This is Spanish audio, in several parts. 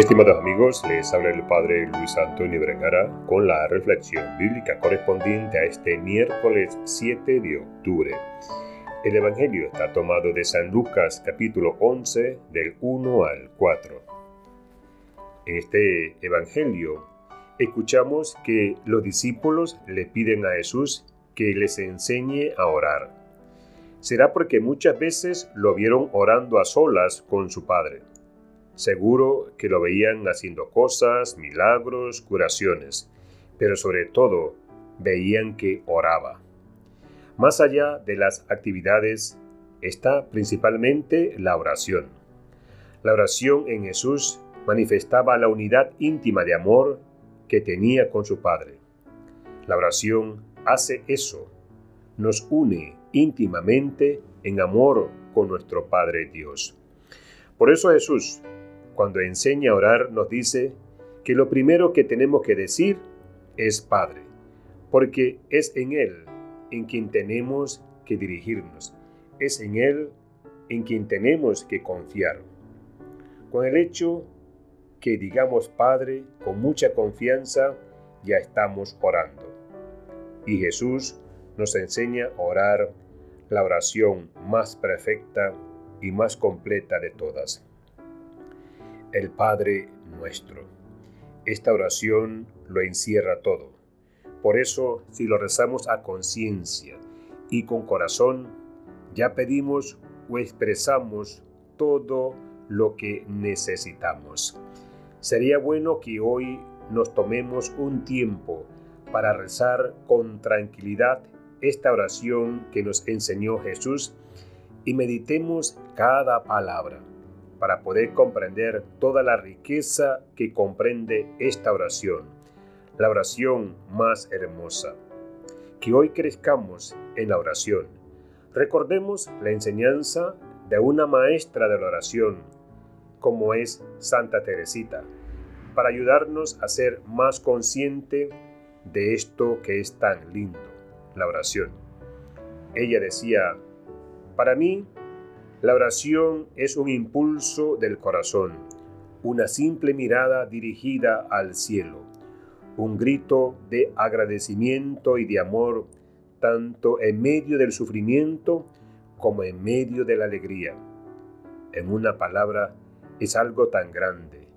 Estimados amigos, les habla el Padre Luis Antonio Vergara con la reflexión bíblica correspondiente a este miércoles 7 de octubre. El Evangelio está tomado de San Lucas capítulo 11 del 1 al 4. En este Evangelio escuchamos que los discípulos le piden a Jesús que les enseñe a orar. Será porque muchas veces lo vieron orando a solas con su Padre. Seguro que lo veían haciendo cosas, milagros, curaciones, pero sobre todo veían que oraba. Más allá de las actividades está principalmente la oración. La oración en Jesús manifestaba la unidad íntima de amor que tenía con su Padre. La oración hace eso, nos une íntimamente en amor con nuestro Padre Dios. Por eso Jesús, cuando enseña a orar, nos dice que lo primero que tenemos que decir es Padre, porque es en Él en quien tenemos que dirigirnos, es en Él en quien tenemos que confiar. Con el hecho que digamos Padre con mucha confianza, ya estamos orando. Y Jesús nos enseña a orar la oración más perfecta y más completa de todas. El Padre nuestro. Esta oración lo encierra todo. Por eso, si lo rezamos a conciencia y con corazón, ya pedimos o expresamos todo lo que necesitamos. Sería bueno que hoy nos tomemos un tiempo para rezar con tranquilidad esta oración que nos enseñó Jesús y meditemos cada palabra para poder comprender toda la riqueza que comprende esta oración, la oración más hermosa. Que hoy crezcamos en la oración. Recordemos la enseñanza de una maestra de la oración, como es Santa Teresita, para ayudarnos a ser más consciente de esto que es tan lindo, la oración. Ella decía, para mí, la oración es un impulso del corazón, una simple mirada dirigida al cielo, un grito de agradecimiento y de amor, tanto en medio del sufrimiento como en medio de la alegría. En una palabra, es algo tan grande,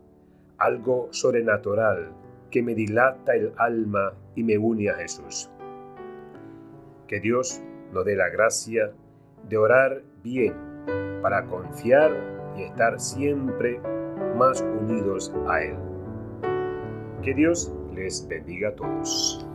algo sobrenatural que me dilata el alma y me une a Jesús. Que Dios nos dé la gracia de orar bien para confiar y estar siempre más unidos a Él. Que Dios les bendiga a todos.